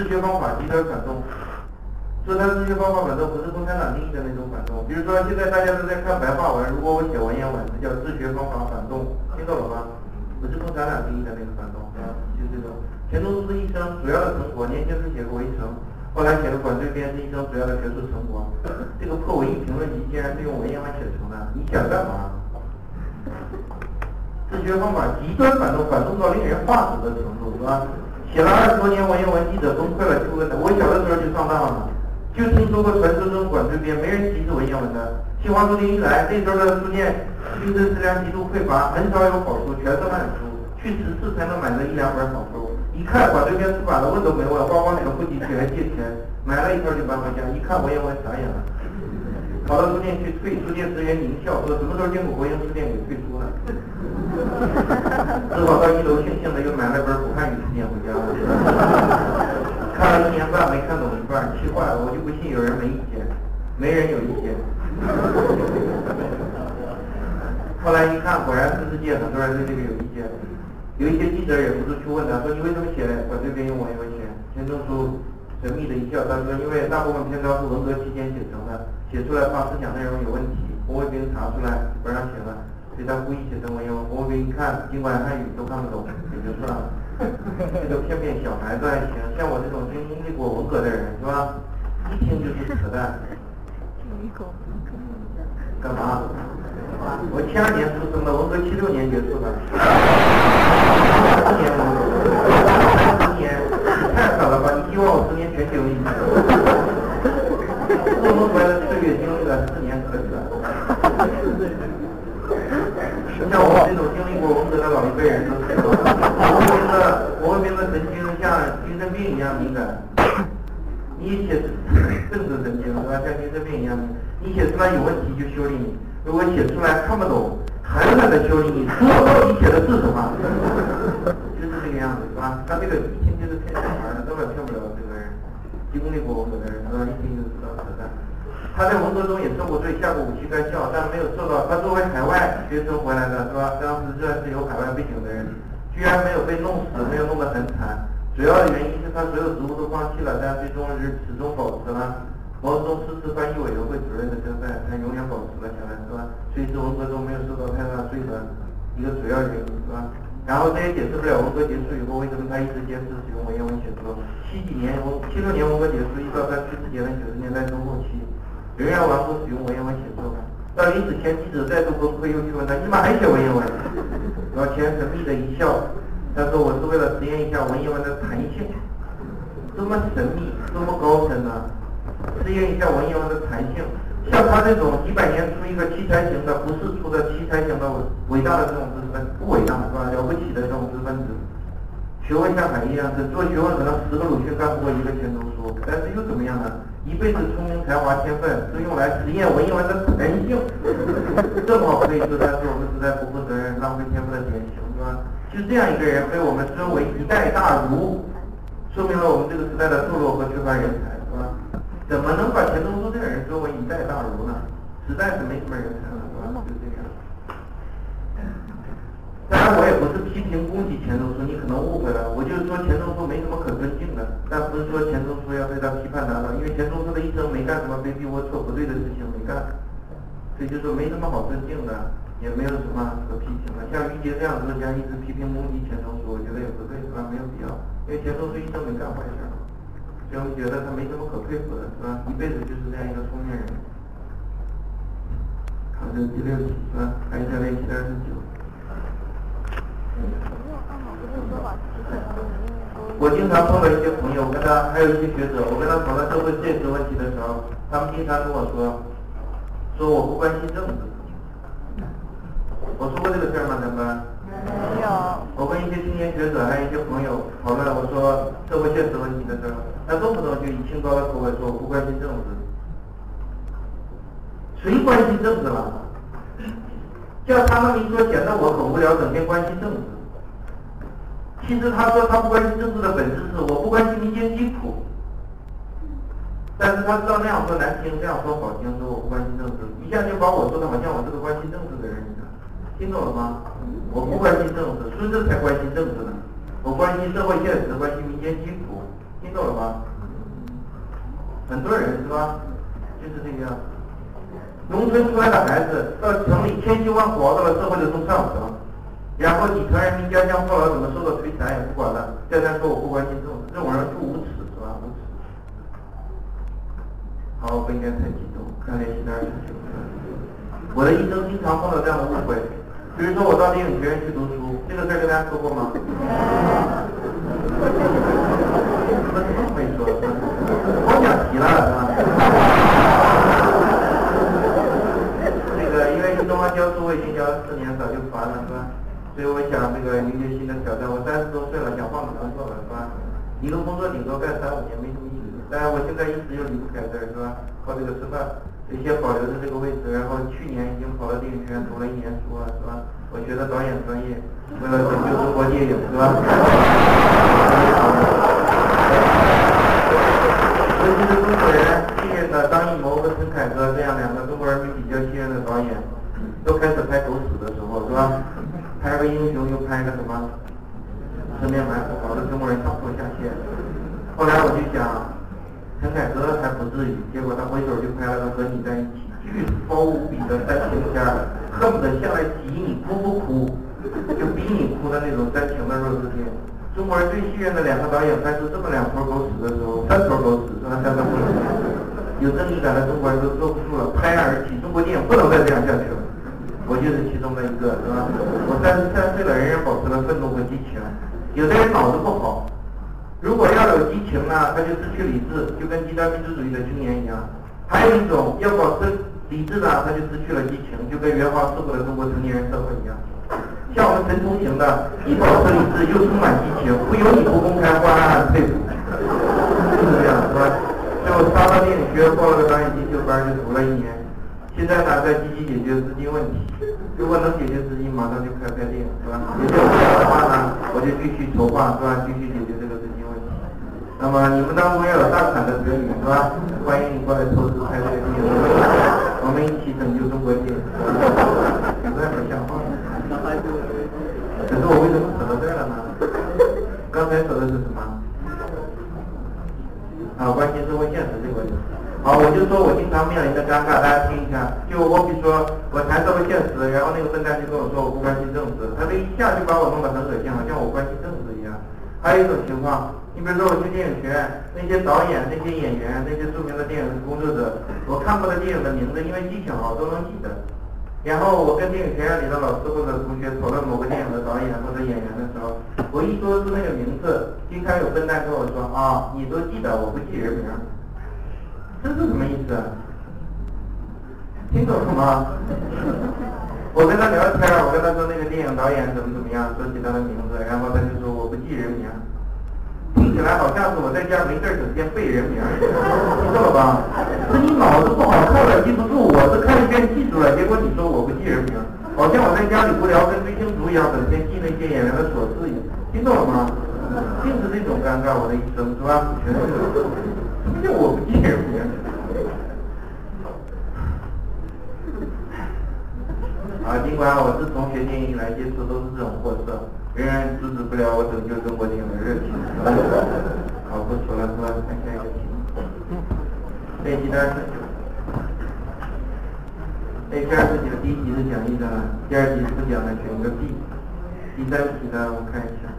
自学方法极端反动。说它自学方法反动不是共产党定义的那种反动。比如说现在大家都在看白话文，如果我写文言文，这叫自学方法反动，听懂了吗？不是共产党定义的那个反动，啊，就这种。钱钟书一生主要的成果，年轻时写过《围城》，后来写了《管对编》，是一生主要的学术成果。这个破文艺评论集竟然是用文言文写成的，你想干嘛？自学方法极端反动，反动到令人发指的程度，是吧？写了二十多年文言文，记者崩溃了，就问他：我小的时候就上当了。就听说过传说中管对编，没人提是文言文的。新华书店一来，那时候的书店精神质量极度匮乏，很少有好书，全是烂书，去十次才能买到一两本好书。一看管对编出版了，问都没问，光光哪个户籍去还借钱，买了一套就搬回家。一看文言文傻眼了，跑到书店去退，书店职员狞笑说：什么时候见过国营书店给退书了？只好到一楼悻悻的又买了本武汉语词典回家了。看了一年半没看懂一半，气坏了。我就不信有人没意见，没人有意见。后来一看，果然全世界很多人对这个有意见。有一些记者忍不住去问他，说你为什么写我这边用文言文写？钱钟书神秘的一笑，他说因为大部分篇章是文革期间写成的，写出来怕思想内容有问题，红卫兵查出来不让写了，所以他故意写成文言文。我给你看，尽管汉语都看不懂，也就算了。这个骗骗小孩子还行，像我这种经历过文革的人，是吧？一听就是扯淡。干嘛？我七二年出生的，文革七六年结束的。十年文革，十年太少了吧？你希望我十年全经历？做梦回来的岁月经历了四年可以了。像我们这种经历过文革的老一辈人都知道，文革的文革的神经像精神病一样敏感。你写政治神经是吧？像精神病一样的，你写出来有问题就修理你，如果写出来看不懂，狠狠的修理你，说到底写的是什么？就是这个样子是吧？他这个一听就是骗小孩的，根本骗不了这个人。经历过文革的人，是吧？一听就知道扯淡。他在文革中也受过罪，下过五七干校，但没有受到。他作为海外学生回来的，是吧？当时算是有海外背景的人，居然没有被弄死，没有弄得很惨。主要的原因是他所有职务都放弃了，但最终是始终保持了毛泽东诗词翻译委员会主任的身份，他永远保持了下来，是吧？所以是文革中没有受到太大罪的一个主要原因，是吧？然后这也解释不了文革结束以后为什么他一直坚持使用文言文七几年文七六年文革结束，一到他去世前的九十年代中后期。仍然顽固使用文言文写作吗？到临死前，记者再度崩溃，又去问他：“你怎么还写文言文？”老钱神秘的一笑，他说：“我是为了实验一下文言文的弹性。”多么神秘，多么高深啊！实验一下文言文的弹性。像他这种几百年出一个奇才型的，不是出的奇才型的伟大的这种知识分子，不伟大是吧？了不起的这种知识分子，学问像海一样深，做学问可能十个鲁迅干不过一个钱钟书，但是又怎么样呢？一辈子聪明才华天分是用来实验文言文的弹性，正好可以说他是我们时代不负责任、浪费天赋的典型，是吧？就这样一个人被我们尊为一代大儒，说明了我们这个时代的堕落和缺乏人才，是吧？怎么能把钱钟书这个人尊为一代大儒呢？实在是没什么人才了，是吧？就这样。当然，批评攻击钱钟书，你可能误会了。我就是说钱钟书没什么可尊敬的，但不是说钱钟书要对他批判他了，因为钱钟书的一生没干什么卑鄙龌龊不对的事情，没干，所以就说没什么好尊敬的，也没有什么可批评的。像于杰这样作家一直批评攻击钱钟书，我觉得也不对，是吧？没有必要，因为钱钟书一生没干坏事，所以我们觉得他没什么可佩服的，是吧？一辈子就是这样一个聪明人。好，这是第六题，是吧？看一下练习二十九。我经常碰到一些朋友，我跟他还有一些学者，我跟他讨论社会现实问题的时候，他们经常跟我说，说我不关心政治。我说过这个事儿吗？咱们没有。我跟一些青年学者还有一些朋友讨论，我说社会现实问题的时候，他动不动就以清高的口吻说我不关心政治。谁关心政治了？叫他们明说显得我很无聊，整天关心政治。其实他说他不关心政治的本质是我不关心民间疾苦。但是他知道那样说难听，这样说好听，说我不关心政治，一下就把我说的好像我是个关心政治的人一样。听懂了吗？我不关心政治，孙子才关心政治呢。我关心社会现实，关心民间疾苦，听懂了吗？很多人是吧？就是这个样。农村出来的孩子到城里千辛万苦熬到了社会的中上层，然后底层人民家乡后来怎么受到摧残也不管了，再三说我不关心这种，这种人是无耻是吧？无耻。好，不应该太激动，看练习单儿我的一生经常碰到这样的误会，比如说我到电影学院去读书，这个事儿跟大家说过吗？怎么这么会说？光讲题了是吧？他教书我已经教了四年，早就烦了，是吧？所以我想这个迎接新的挑战。我三十多岁了，想换个工作了，是吧？一个工作顶多干三五年，没什么意义。但是我现在一直又离不开这儿，是吧？靠这个吃饭，先保留着这个位置。然后去年已经跑到电影学院读了一年书了，是吧？我学的导演专业，为了拯救中国电影，是吧？尤其是中国人信任的张艺谋和陈凯歌这样两个中国人民比较信任的导演。都开始拍狗屎的时候，是吧？拍个英雄又拍个什么？十面埋伏，搞得中国人上吐下泻。后来我就想，陈凯歌还不至于，结果他回手就拍了个和你在一起，巨高无比的煽情片儿，恨不得下来挤你哭不哭，就逼你哭的那种煽情的弱智片。中国人最信任的两个导演拍出这么两坨狗屎的时候，三坨狗屎是吧？三个不能。有正义感的中国人都坐不住了，拍案而起，中国电影不能再这样下去了。我就是其中的一个，是吧？我三十三岁了，仍然保持了愤怒和激情。有的人脑子不好，如果要有激情呢，他就失去理智，就跟极端民族主义的青年一样。还有一种要保持理智呢，他就失去了激情，就跟元华时候的中国成年人社会一样。像我们神通型的，既保持理智又充满激情，不由你不公开，不暗暗佩服，就是这样，是吧？最后杀到电影学院报了个导演进修班，就读了一年。现在呢，在积极解决资金问题。如果能解决资金，马上就开开店，是吧？解决不了的话呢，我就继续筹划，是吧？继续。那么你们当中也有大款的子女，是吧？欢迎你过来投资开这个店，我们一起拯救中国电影。实在不像话。可是我为什么扯到这儿了呢？刚才说的是什么？啊，关心社会现实这个问题。好，我就说我经常面临的尴尬，大家听一下。就我比如说，我谈社会现实，然后那个笨蛋就跟我说我不关心政治，他这一下就把我弄得很恶心，好像我关心政治一样。还有一种情况，你比如说我去电影学院，那些导演、那些演员、那些著名的电影工作者，我看过的电影的名字，因为记性好都能记得。然后我跟电影学院里的老师或者同学讨论某个电影的导演或者演员的时候，我一说出那个名字，经常有笨蛋跟我说啊，你都记得，我不记人名。这是什么意思？听懂了吗？我跟他聊天我跟他说那个电影导演怎么怎么样，说起他的名字，然后他就说我不记人名，起来好像是我在家没事整天背人名，听懂了吧？是你脑子不好，看了记不住，我是看一遍记住了，结果你说我不记人名，好像我在家里无聊跟追星族一样，整天记那些演员的琐事一样，听懂了吗？就是这种尴尬，我的一生是吧？全是。什么叫我不记人名？啊，尽管我自从学电影以来接触都是这种货色，仍然阻止不了我拯救中国电影的热情。练习单是。A 第二是讲第一题是讲义的，第二题是不讲的选一个 B。第三题呢，我看一下。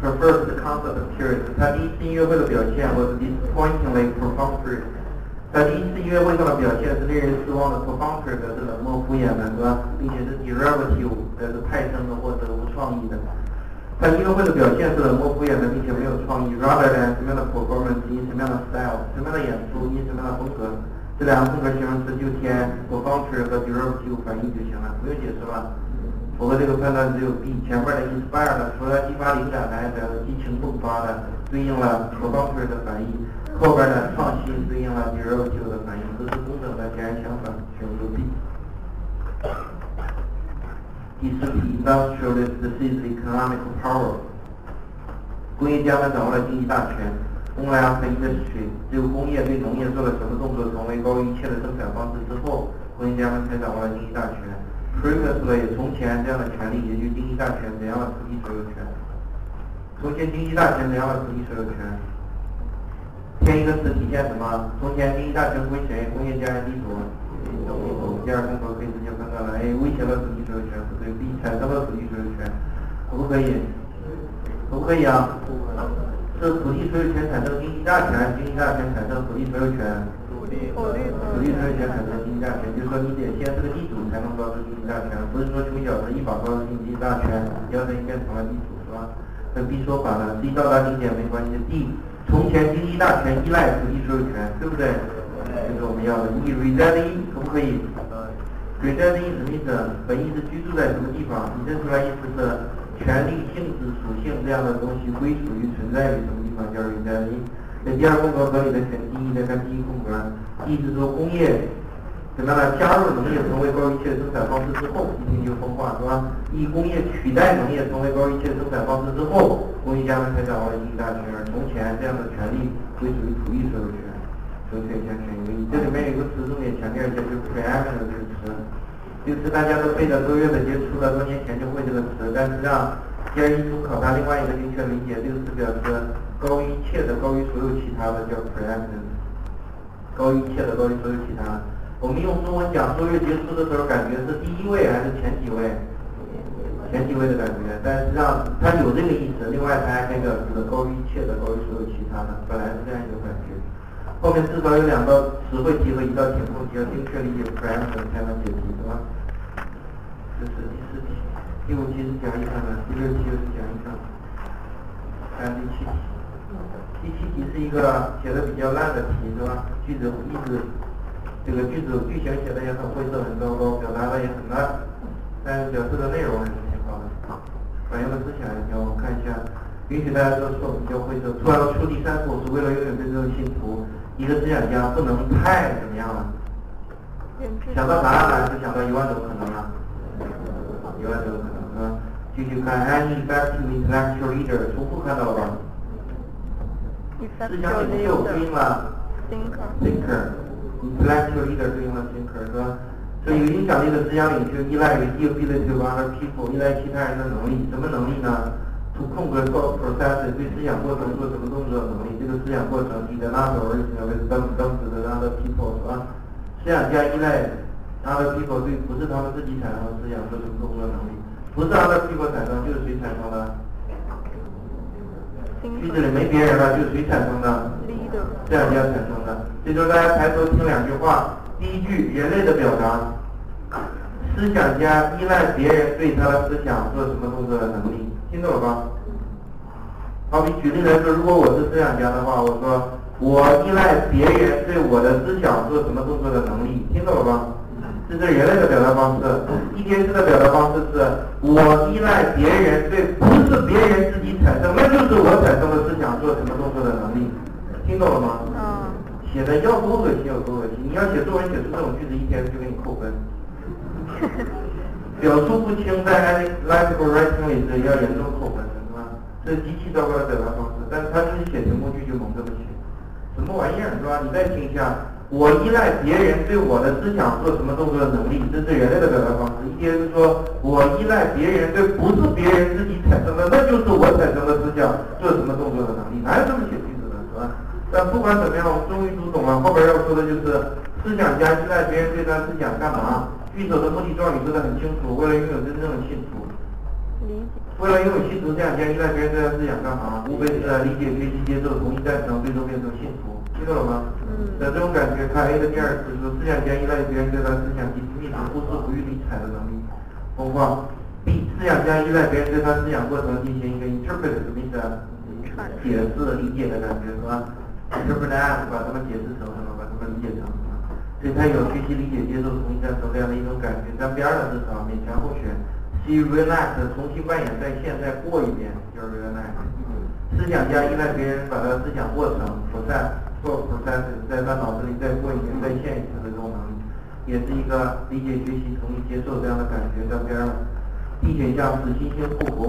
Her first concert appearance，她第一次音乐会的表现 was disappointingly perfunctory。她第一次音乐会上的表现是令人失望的，perfunctory 表示冷漠敷衍的，是吧？并且是 derivative，表示派生的或者无创意的。她音乐会的表现是冷漠敷衍的，并且没有创意。Rather than 什么样的 performance，以什么样的 style，什么样的演出，以什么样的风格，这两个风格形容词就填 perfunctory 和 derivative 反义就行了，不用解释了。我和这个判断只有 B 前面的 inspire 除了激发灵感来表示激情迸发的，对应了 provocateur 的反应，后边的创新对应了 derivative 的反应，这是工整的截然相反，选择 B。第四题，industrialist seized economic power，工业家们掌握了经济大权。工业和 industry，只有工业对农业做了什么动作，成为高于一切的生产方式之后，工业家们才掌握了经济大权。previously 从前这样的权利，也就是经济大权怎样的土地所有权？从前经济大权怎样的土地所有权？添一个词体现什么？从前经济大权归谁？工业家园地主。第二，共和可以直接分开了。A 威胁了土地所有权，不对。B 产生了土地所有权，可不可以？可不可以啊？是土地所有权产生经济大权，经济大权产生土地所有权。土地土地所有权产生经济大权，就是说你得先是个地主才能告知经济大权，不是说穷小子一把告知经济大权，要等于变成了地主，是吧？跟 B 说反了，C 到达顶点没关系。D 从前经济大权依赖土地所有权，对不对？这是我们要的。E reside in 可不可以？reside in 什么意思？本意是居住在什么地方？你认出来意思是？权利性质属性这样的东西归属于存在于什么地方叫 reside in。在第二空格合理的选 D 再看第一空格，意思说工业怎么样呢？加入农业成为高于一切生产方式之后，一听就风化是吧？以工业取代农业成为高于一切生产方式之后，工业家们才掌握了经济大权。而从前这样的权利归属于土地所有权，所以先选一个一。这里面有个词重点强调一下，就是 preeminent 这个词。这个词大家都背的，多月的接触了，多年前就会这个词，但是让第二一中考察另外一个精确理解，这个词表示高于一切的，高于所有其他的叫 preeminent，高于一切的，高于所有其他。我们用中文讲多月结束的时候，感觉是第一位还是前几位？前几位的感觉，但实际上它有这个意思。另外它还表示的高于一切的，高于所有其他的，本来是这样一个。后面至少有两道词汇题和一道填空题，要精确理解 premise 才能解题，是吧？这是第四题，第五题是讲一下的，第六题又是讲一下。看第七题，第七题是一个写的比较烂的题，是吧？句子一直这个句子句型写的也很晦涩，很糟糕，表达的也很烂，但是表示的内容还是挺好的，反映的思想也挺好。我看一下，允许大家都说，比较晦涩。突然出第三步是为了拥有真正的信徒，一个思想家不能太怎么样了？想到答案了，就想到一万种可能了。一万种可能是吧？继续看，any effective intellectual leader，重复看到了吧？思想领袖对应了 thinker，intellectual leader 对应了 thinker 是吧？所以有影响力的思想领袖依赖于 ability of other people，依赖其他人的能力，什么能力呢？to conquer thought process 对思想过程做什么动作的能力？这个思想过程，你的那个 original with them them 指的 other people 是吧？思想家依赖。other people 对不是他们自己产生的思想做什么动作能力，不是 other people 产生就是谁产生的？句子里没别人了，就是谁产生的？思想家产生的。这就是大家抬头听两句话，第一句人类的表达，思想家依赖别人对他的思想做什么动作的能力，听懂了吧？好比举例来说，如果我是思想家的话，我说我依赖别人对我的思想做什么动作的能力，听懂了吧？这是人类的表达方式，一天式的表达方式是我依赖别人对不是别人自己产生，那就是我产生的思想做什么动作的能力，听懂了吗？嗯。写的要多恶心有多恶心，你要写作文写出这种句子，一天就给你扣分。表述不清，在 lexical writing 里是要严重扣分的，是吧？这是极其糟糕的表达方式，但是他自己写成功句就蒙这么写，什么玩意儿，是吧？你再听一下。我依赖别人对我的思想做什么动作的能力，这是人类的表达方式。一些是说我依赖别人对不是别人自己产生的，那就是我产生的思想做什么动作的能力，哪有这么写句子的，是吧？但不管怎么样，我终于读懂了。后边要说的就是思想家依赖别人对他思想干嘛？句首的目的状语说的很清楚，为了拥有真正的幸福。理解。为了拥有幸福，思想家依赖别人对他思想干嘛？无非是理解、学习、接受、同意、赞成，最终变成幸福。听懂了吗？嗯。那这种感觉，看 A 的第二次是思想家依赖别人对他思想及秘密忽视、不予理睬的能力。包括 B 思想家依赖别人对他思想过程进行一个 interpret 什么意思啊？解释、理解的感觉是吧？interpret 把它们解释成什么？把它们理解成？所以他有学习、理解、接受、同意、赞成这样的一种感觉。在边的至少勉强候选。C relax 重新扮演在现在过一遍，就是 relax。思想家依赖别人把他思想过程不在。做，proces 在他脑子里再过一遍、再现一次的这种能，也是一个理解、学习、同意、接受这样的感觉在边儿了。D 选项是新兴复活。